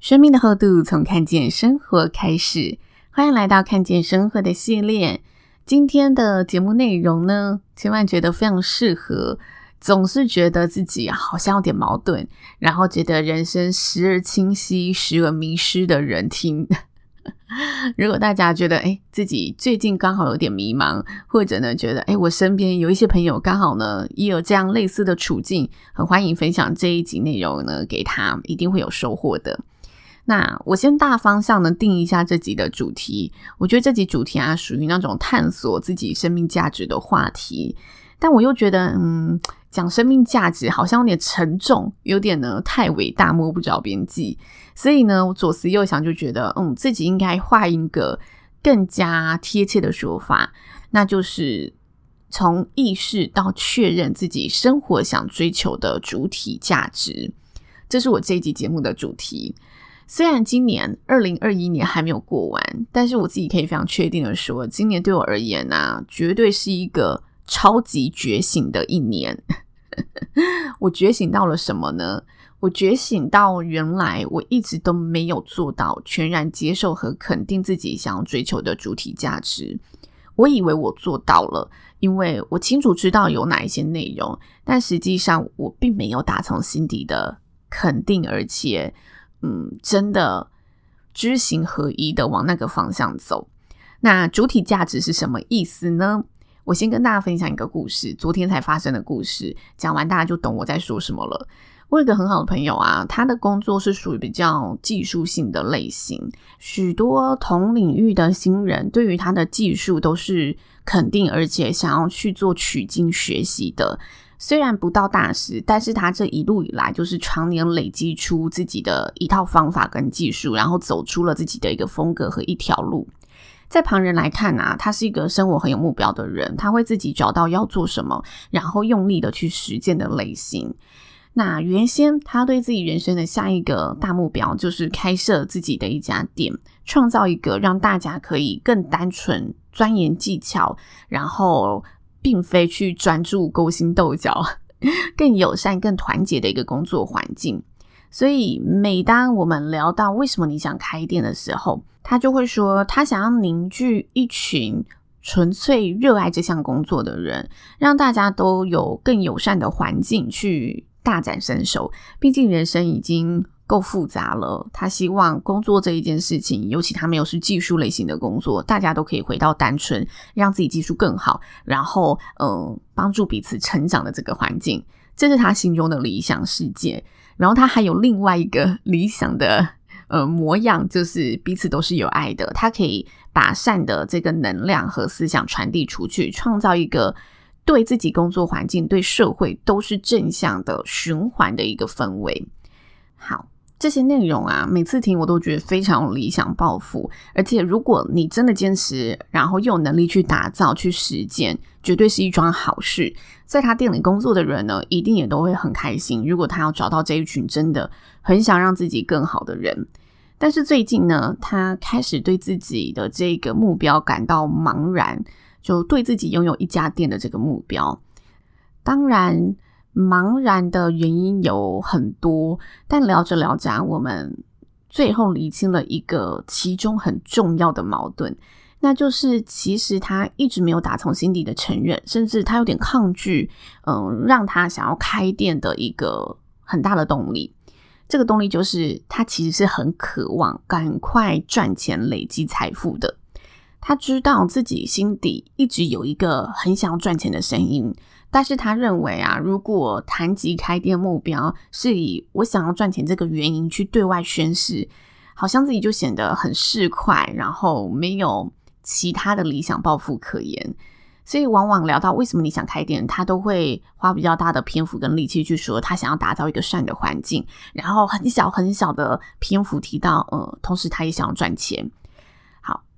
生命的厚度从看见生活开始，欢迎来到看见生活的系列。今天的节目内容呢，千万觉得非常适合，总是觉得自己好像有点矛盾，然后觉得人生时而清晰，时而迷失的人听。如果大家觉得诶自己最近刚好有点迷茫，或者呢觉得诶我身边有一些朋友刚好呢也有这样类似的处境，很欢迎分享这一集内容呢给他，一定会有收获的。那我先大方向的定一下这集的主题。我觉得这集主题啊，属于那种探索自己生命价值的话题。但我又觉得，嗯，讲生命价值好像有点沉重，有点呢太伟大，摸不着边际。所以呢，我左思右想，就觉得，嗯，自己应该换一个更加贴切的说法，那就是从意识到确认自己生活想追求的主体价值。这是我这一集节目的主题。虽然今年二零二一年还没有过完，但是我自己可以非常确定的说，今年对我而言呢、绝对是一个超级觉醒的一年。我觉醒到了什么呢？我觉醒到原来我一直都没有做到全然接受和肯定自己想要追求的主体价值。我以为我做到了，因为我清楚知道有哪一些内容，但实际上我并没有打从心底的肯定，而且。嗯，真的知行合一的往那个方向走。那主体价值是什么意思呢？我先跟大家分享一个故事，昨天才发生的故事。讲完大家就懂我在说什么了。我有一个很好的朋友啊，他的工作是属于比较技术性的类型，许多同领域的新人对于他的技术都是肯定，而且想要去做取经学习的。虽然不到大师，但是他这一路以来就是常年累积出自己的一套方法跟技术，然后走出了自己的一个风格和一条路。在旁人来看啊，他是一个生活很有目标的人，他会自己找到要做什么，然后用力的去实践的类型。那原先他对自己人生的下一个大目标就是开设自己的一家店，创造一个让大家可以更单纯钻研技巧，然后。并非去专注勾心斗角，更友善、更团结的一个工作环境。所以，每当我们聊到为什么你想开店的时候，他就会说，他想要凝聚一群纯粹热爱这项工作的人，让大家都有更友善的环境去大展身手。毕竟，人生已经。够复杂了，他希望工作这一件事情，尤其他没有是技术类型的工作，大家都可以回到单纯，让自己技术更好，然后嗯，帮助彼此成长的这个环境，这是他心中的理想世界。然后他还有另外一个 理想的呃模样，就是彼此都是有爱的，他可以把善的这个能量和思想传递出去，创造一个对自己工作环境、对社会都是正向的循环的一个氛围。好。这些内容啊，每次听我都觉得非常理想抱负，而且如果你真的坚持，然后又有能力去打造、去实践，绝对是一桩好事。在他店里工作的人呢，一定也都会很开心。如果他要找到这一群真的很想让自己更好的人，但是最近呢，他开始对自己的这个目标感到茫然，就对自己拥有一家店的这个目标，当然。茫然的原因有很多，但聊着聊着，我们最后厘清了一个其中很重要的矛盾，那就是其实他一直没有打从心底的承认，甚至他有点抗拒，嗯，让他想要开店的一个很大的动力。这个动力就是他其实是很渴望赶快赚钱、累积财富的。他知道自己心底一直有一个很想要赚钱的声音。但是他认为啊，如果谈及开店目标是以我想要赚钱这个原因去对外宣示，好像自己就显得很市侩，然后没有其他的理想抱负可言。所以，往往聊到为什么你想开店，他都会花比较大的篇幅跟力气去说他想要打造一个善的环境，然后很小很小的篇幅提到，呃，同时他也想要赚钱。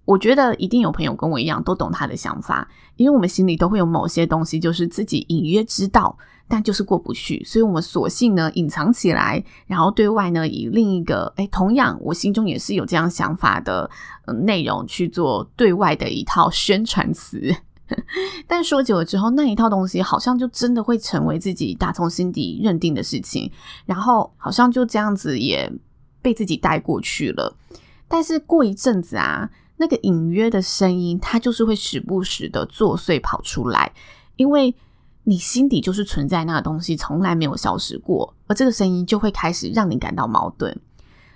我觉得一定有朋友跟我一样都懂他的想法，因为我们心里都会有某些东西，就是自己隐约知道，但就是过不去，所以我们索性呢隐藏起来，然后对外呢以另一个，诶，同样我心中也是有这样想法的，呃，内容去做对外的一套宣传词。但说久了之后，那一套东西好像就真的会成为自己打从心底认定的事情，然后好像就这样子也被自己带过去了。但是过一阵子啊，那个隐约的声音，它就是会时不时的作祟跑出来，因为你心底就是存在那个东西，从来没有消失过，而这个声音就会开始让你感到矛盾。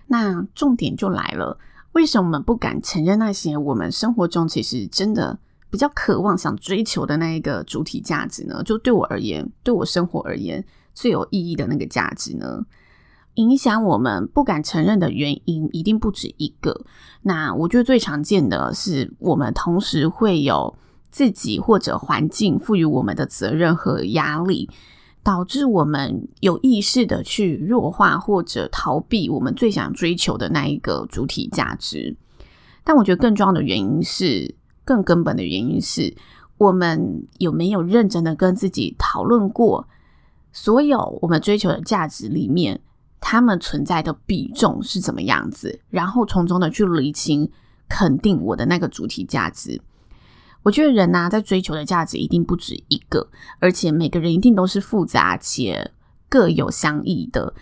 那重点就来了，为什么我们不敢承认那些我们生活中其实真的？比较渴望想追求的那一个主体价值呢，就对我而言，对我生活而言最有意义的那个价值呢，影响我们不敢承认的原因一定不止一个。那我觉得最常见的是，我们同时会有自己或者环境赋予我们的责任和压力，导致我们有意识的去弱化或者逃避我们最想追求的那一个主体价值。但我觉得更重要的原因是。更根本的原因是我们有没有认真的跟自己讨论过，所有我们追求的价值里面，他们存在的比重是怎么样子，然后从中的去理清、肯定我的那个主体价值。我觉得人呐、在追求的价值一定不止一个，而且每个人一定都是复杂且各有相异的。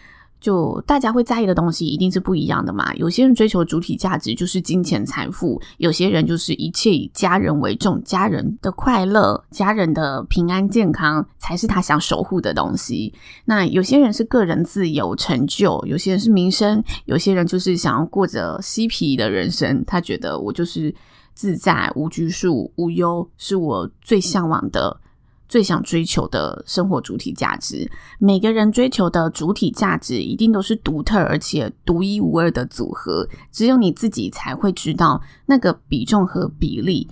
就大家会在意的东西一定是不一样的嘛。有些人追求主体价值就是金钱财富，有些人就是一切以家人为重，家人的快乐、家人的平安健康才是他想守护的东西。那有些人是个人自由成就，有些人是名声，有些人就是想要过着嬉皮的人生。他觉得我就是自在、无拘束、无忧，是我最向往的。最想追求的生活主体价值，每个人追求的主体价值一定都是独特而且独一无二的组合，只有你自己才会知道那个比重和比例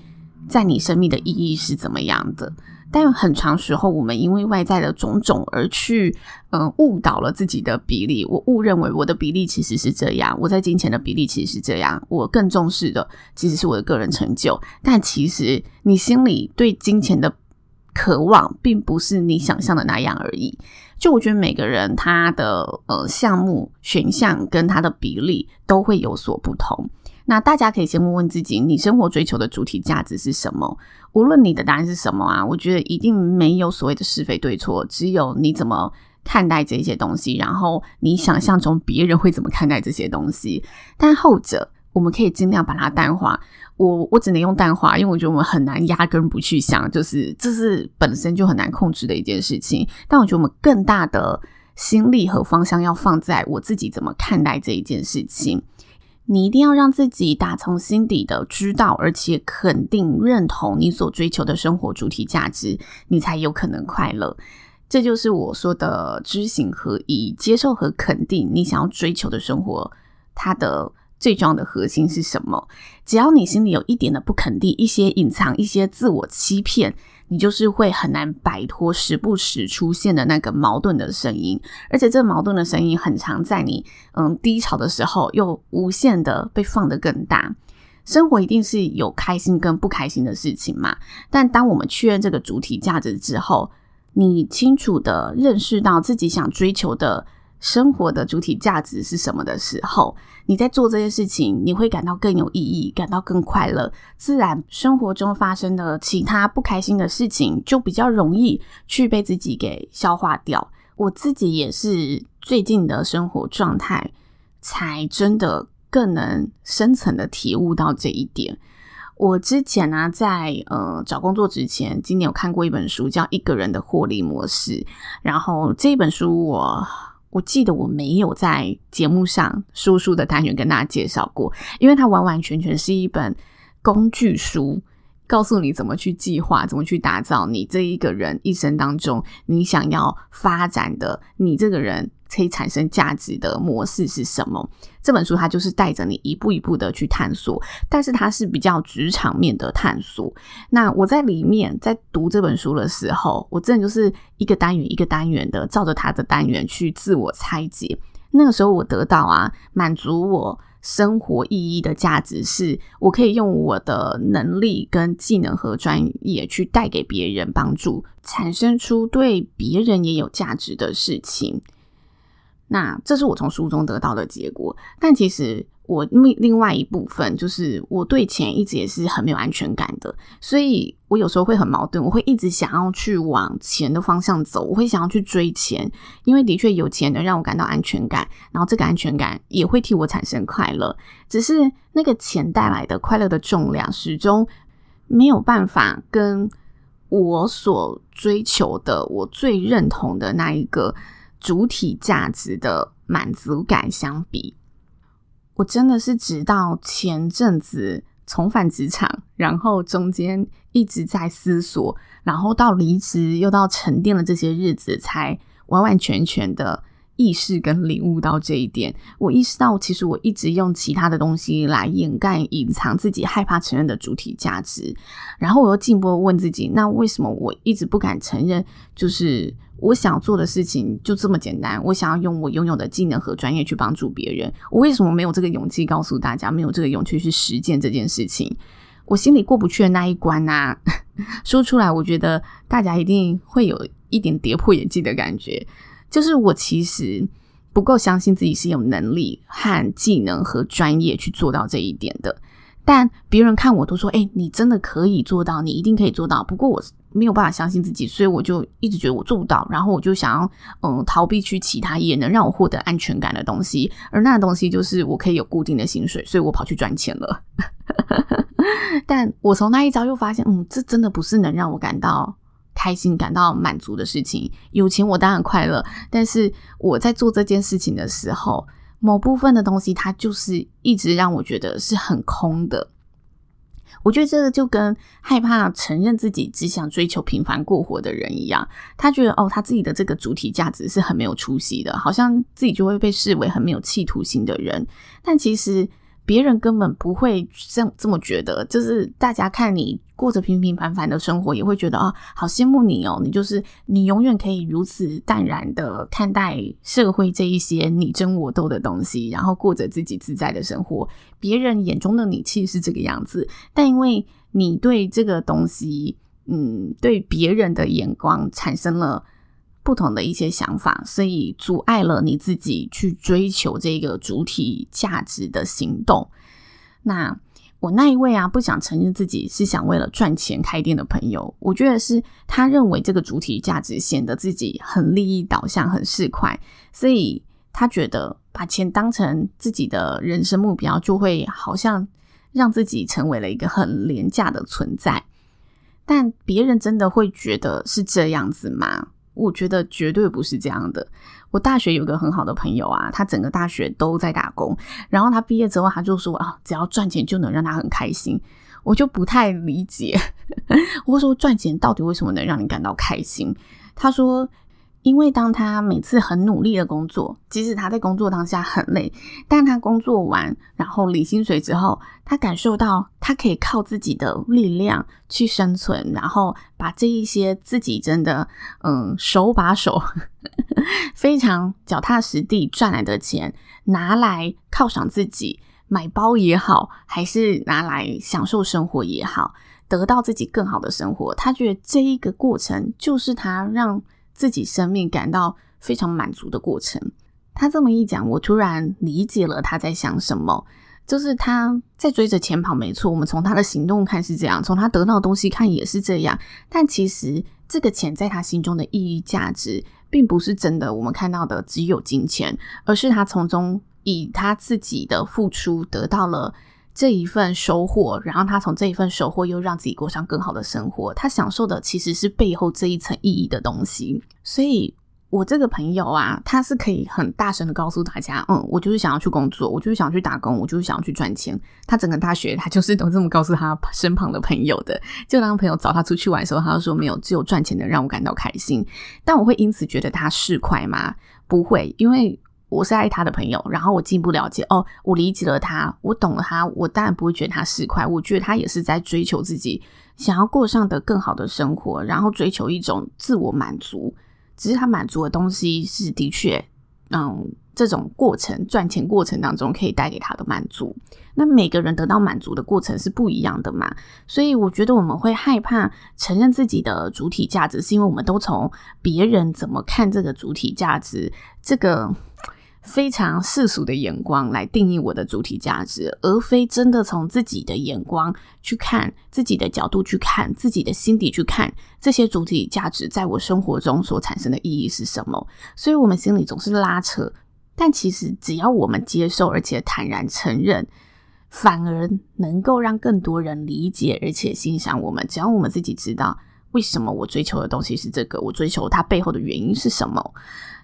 在你生命的意义是怎么样的。但很长时候，我们因为外在的种种而去，嗯，误导了自己的比例。我误认为我的比例其实是这样，我在金钱的比例其实是这样，我更重视的其实是我的个人成就。但其实你心里对金钱的渴望并不是你想象的那样而已。就我觉得每个人他的呃项目选项跟他的比例都会有所不同。那大家可以先问问自己，你生活追求的主体价值是什么？无论你的答案是什么啊，我觉得一定没有所谓的是非对错，只有你怎么看待这些东西，然后你想象中别人会怎么看待这些东西。但后者我们可以尽量把它淡化。我我只能用淡化，因为我觉得我们很难压根不去想，就是这是本身就很难控制的一件事情。但我觉得我们更大的心力和方向要放在我自己怎么看待这一件事情。你一定要让自己打从心底的知道，而且肯定认同你所追求的生活主体价值，你才有可能快乐。这就是我说的知行合一，接受和肯定你想要追求的生活，它的。最重要的核心是什么？只要你心里有一点的不肯定，一些隐藏，一些自我欺骗，你就是会很难摆脱时不时出现的那个矛盾的声音。而且，这矛盾的声音很常在你嗯低潮的时候，又无限的被放得更大。生活一定是有开心跟不开心的事情嘛？但当我们确认这个主体价值之后，你清楚的认识到自己想追求的。生活的主体价值是什么的时候，你在做这些事情，你会感到更有意义，感到更快乐。自然，生活中发生的其他不开心的事情，就比较容易去被自己给消化掉。我自己也是最近的生活状态，才真的更能深层的体悟到这一点。我之前呢、在呃找工作之前，今年有看过一本书，叫《一个人的获利模式》，然后这本书我。我记得我没有在节目上叔叔的单元跟大家介绍过，因为它完完全全是一本工具书，告诉你怎么去计划，怎么去打造你这一个人一生当中你想要发展的，你这个人可以产生价值的模式是什么。这本书它就是带着你一步一步的去探索，但是它是比较职场面的探索。那我在里面在读这本书的时候，我真的就是一个单元一个单元的照着它的单元去自我拆解。那个时候我得到啊，满足我生活意义的价值是，我可以用我的能力跟技能和专业去带给别人帮助，产生出对别人也有价值的事情。那这是我从书中得到的结果，但其实我另另外一部分就是我对钱一直也是很没有安全感的，所以我有时候会很矛盾，我会一直想要去往钱的方向走，我会想要去追钱，因为的确有钱能让我感到安全感，然后这个安全感也会替我产生快乐，只是那个钱带来的快乐的重量始终没有办法跟我所追求的、我最认同的那一个。主体价值的满足感相比，我真的是直到前阵子重返职场，然后中间一直在思索，然后到离职又到沉淀了这些日子，才完完全全的意识跟领悟到这一点。我意识到，其实我一直用其他的东西来掩盖、隐藏自己害怕承认的主体价值，然后我又进一步问自己：那为什么我一直不敢承认？就是。我想做的事情就这么简单，我想要用我拥有的技能和专业去帮助别人。我为什么没有这个勇气告诉大家，没有这个勇气去实践这件事情？我心里过不去的那一关啊，说出来，我觉得大家一定会有一点跌破眼镜的感觉。就是我其实不够相信自己是有能力和技能和专业去做到这一点的。但别人看我都说：“欸，你真的可以做到，你一定可以做到。”不过我没有办法相信自己，所以我就一直觉得我做不到。然后我就想要嗯逃避去其他也能让我获得安全感的东西，而那东西就是我可以有固定的薪水，所以我跑去赚钱了。但我从那一招又发现，嗯，这真的不是能让我感到开心、感到满足的事情。有钱我当然快乐，但是我在做这件事情的时候。某部分的东西，它就是一直让我觉得是很空的。我觉得这个就跟害怕承认自己只想追求平凡过活的人一样，他觉得哦，他自己的这个主体价值是很没有出息的，好像自己就会被视为很没有企图心的人。但其实。别人根本不会这这么觉得，就是大家看你过着平平凡凡的生活，也会觉得啊，好羡慕你哦！你就是你永远可以如此淡然的看待社会这一些你争我斗的东西，然后过着自己自在的生活。别人眼中的你其实是这个样子，但因为你对这个东西，嗯，对别人的眼光产生了。不同的一些想法，所以阻碍了你自己去追求这个主体价值的行动。那我那一位啊，不想承认自己是想为了赚钱开店的朋友，我觉得是他认为这个主体价值显得自己很利益导向、很市侩，所以他觉得把钱当成自己的人生目标，就会好像让自己成为了一个很廉价的存在。但别人真的会觉得是这样子吗？我觉得绝对不是这样的。我大学有个很好的朋友啊，他整个大学都在打工，然后他毕业之后，他就说啊，只要赚钱就能让他很开心。我就不太理解，我说赚钱到底为什么能让你感到开心？他说。因为当他每次很努力的工作，即使他在工作当下很累，但他工作完然后领薪水之后，他感受到他可以靠自己的力量去生存，然后把这一些自己真的嗯手把手 非常脚踏实地赚来的钱拿来犒赏自己，买包也好，还是拿来享受生活也好，得到自己更好的生活。他觉得这一个过程就是他让。自己生命感到非常满足的过程。他这么一讲，我突然理解了他在想什么。就是他在追着钱跑，没错。我们从他的行动看是这样，从他得到的东西看也是这样。但其实这个钱在他心中的意义价值，并不是真的我们看到的只有金钱，而是他从中以他自己的付出得到了。这一份收获，然后他从这一份收获又让自己过上更好的生活。他享受的其实是背后这一层意义的东西。所以我这个朋友啊，他是可以很大声的告诉大家，嗯，我就是想要去工作，我就是想要去打工，我就是想要去赚钱。他整个大学，他就是都这么告诉他身旁的朋友的。就当朋友找他出去玩的时候，他就说没有，只有赚钱的让我感到开心。但我会因此觉得他市侩吗？不会，因为我是爱他的朋友，然后我进一步了解，哦，我理解了他，我懂了他，我当然不会觉得他市侩。我觉得他也是在追求自己想要过上的更好的生活，然后追求一种自我满足。只是他满足的东西是的确，嗯，这种过程赚钱过程当中可以带给他的满足。那每个人得到满足的过程是不一样的嘛，所以我觉得我们会害怕承认自己的主体价值，是因为我们都从别人怎么看这个主体价值这个。非常世俗的眼光来定义我的主体价值，而非真的从自己的眼光去看，自己的角度去看，自己的心底去看这些主体价值在我生活中所产生的意义是什么。所以，我们心里总是拉扯，但其实只要我们接受，而且坦然承认，反而能够让更多人理解，而且欣赏我们。只要我们自己知道为什么我追求的东西是这个，我追求它背后的原因是什么，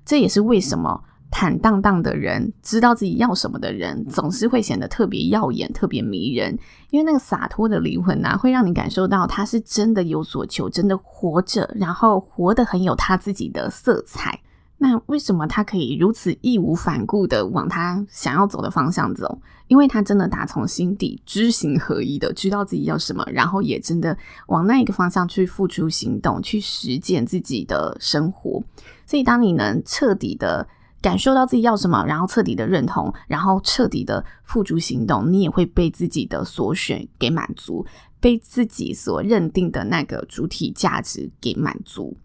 这也是为什么。坦荡荡的人，知道自己要什么的人，总是会显得特别耀眼、特别迷人。因为那个洒脱的灵魂呐、会让你感受到他是真的有所求，真的活着，然后活得很有他自己的色彩。那为什么他可以如此义无反顾的往他想要走的方向走？因为他真的打从心底知行合一的知道自己要什么，然后也真的往那一个方向去付出行动，去实践自己的生活。所以，当你能彻底的。感受到自己要什么，然后彻底的认同，然后彻底的付诸行动，你也会被自己的所选给满足，被自己所认定的那个主体价值给满足。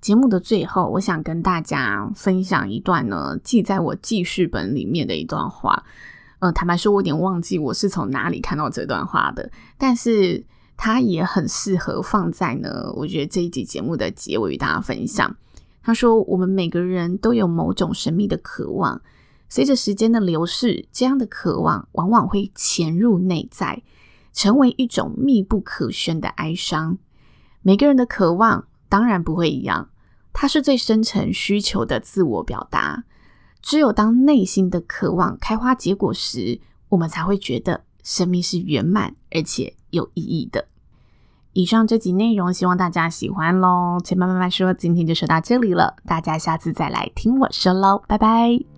节目的最后，我想跟大家分享一段呢，记在我记事本里面的一段话。呃，坦白说，我有点忘记我是从哪里看到这段话的，但是它也很适合放在呢，我觉得这一集节目的结尾与大家分享。他说：“我们每个人都有某种神秘的渴望，随着时间的流逝，这样的渴望往往会潜入内在，成为一种密不可宣的哀伤。每个人的渴望当然不会一样，它是最深层需求的自我表达。只有当内心的渴望开花结果时，我们才会觉得生命是圆满而且有意义的。”以上这集内容，希望大家喜欢喽。且慢慢慢说，今天就说到这里了，大家下次再来听我说喽，拜拜。